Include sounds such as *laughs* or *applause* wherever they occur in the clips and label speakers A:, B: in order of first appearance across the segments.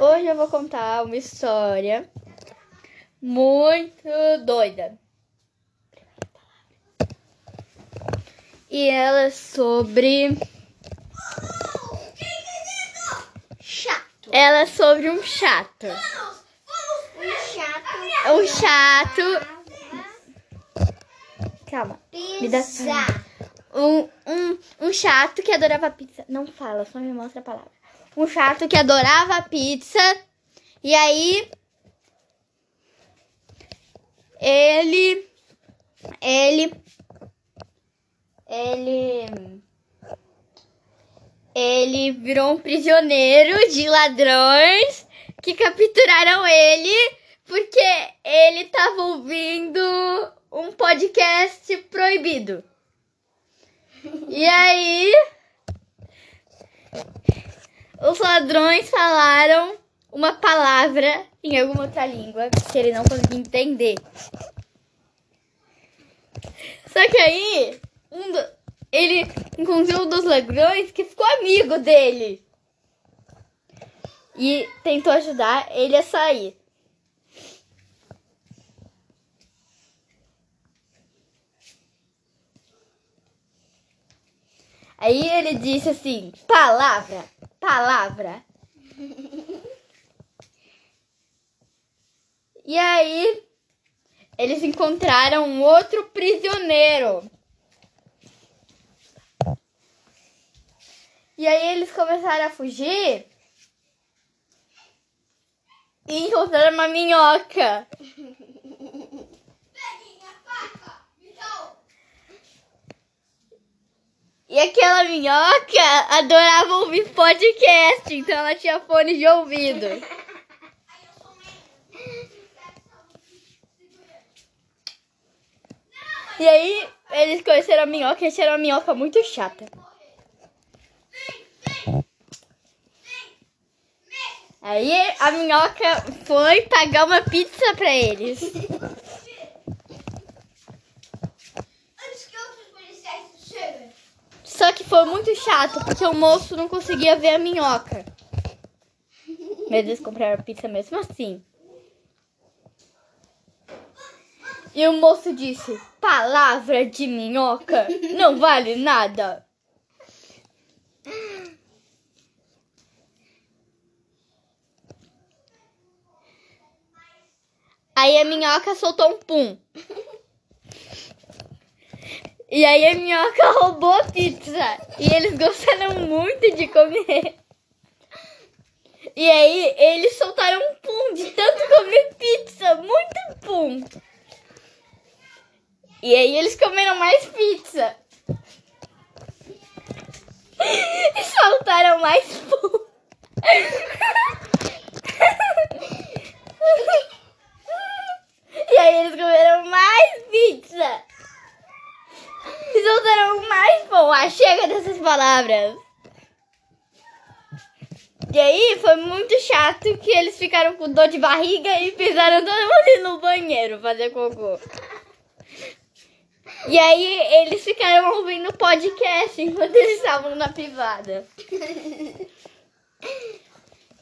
A: Hoje eu vou contar uma história muito doida. E ela é sobre.
B: Chato.
A: Ela é sobre um chato.
B: Um chato.
A: Um chato. Calma. Me dá. Um, um, um chato que adorava pizza. Não fala, só me mostra a palavra. Um chato que adorava pizza. E aí. Ele. Ele. Ele. Ele virou um prisioneiro de ladrões que capturaram ele porque ele estava ouvindo um podcast proibido. E aí, os ladrões falaram uma palavra em alguma outra língua que ele não conseguia entender. Só que aí, um do- ele encontrou um dos ladrões que ficou amigo dele. E tentou ajudar ele a sair. Aí ele disse assim: palavra, palavra. E aí eles encontraram um outro prisioneiro. E aí eles começaram a fugir e encontraram uma minhoca. E aquela minhoca adorava ouvir podcast, então ela tinha fone de ouvido. E aí eles conheceram a minhoca e acharam a minhoca muito chata. Aí a minhoca foi pagar uma pizza pra eles.
B: Antes que outros policiais cheguem.
A: Só que foi muito chato, porque o moço não conseguia ver a minhoca. Mas eles compraram pizza mesmo assim. E o moço disse: Palavra de minhoca não vale nada. Aí a minhoca soltou um pum. E aí a minhoca *laughs* roubou a pizza. E eles gostaram muito de comer. E aí eles soltaram um pum de tanto comer pizza. Muito pum. E aí eles comeram mais pizza. *laughs* E soltaram mais pum. *laughs* E aí eles comeram mais pizza. E soltaram mais pão. Ah, chega dessas palavras. E aí foi muito chato que eles ficaram com dor de barriga e fizeram todo mundo no banheiro fazer cocô. E aí eles ficaram ouvindo podcast enquanto eles estavam na privada.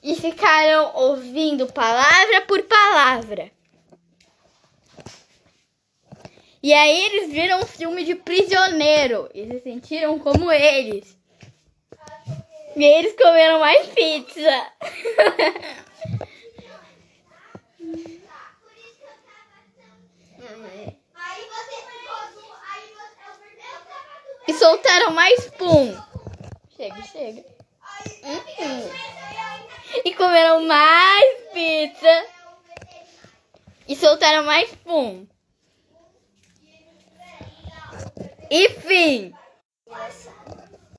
A: E ficaram ouvindo palavra por palavra. E aí eles viram um filme de prisioneiro e se sentiram como eles. E eles comeram mais pizza. E soltaram mais pum. Chega, chega. Hum. E comeram mais pizza. E soltaram mais pum. E fim.
B: Você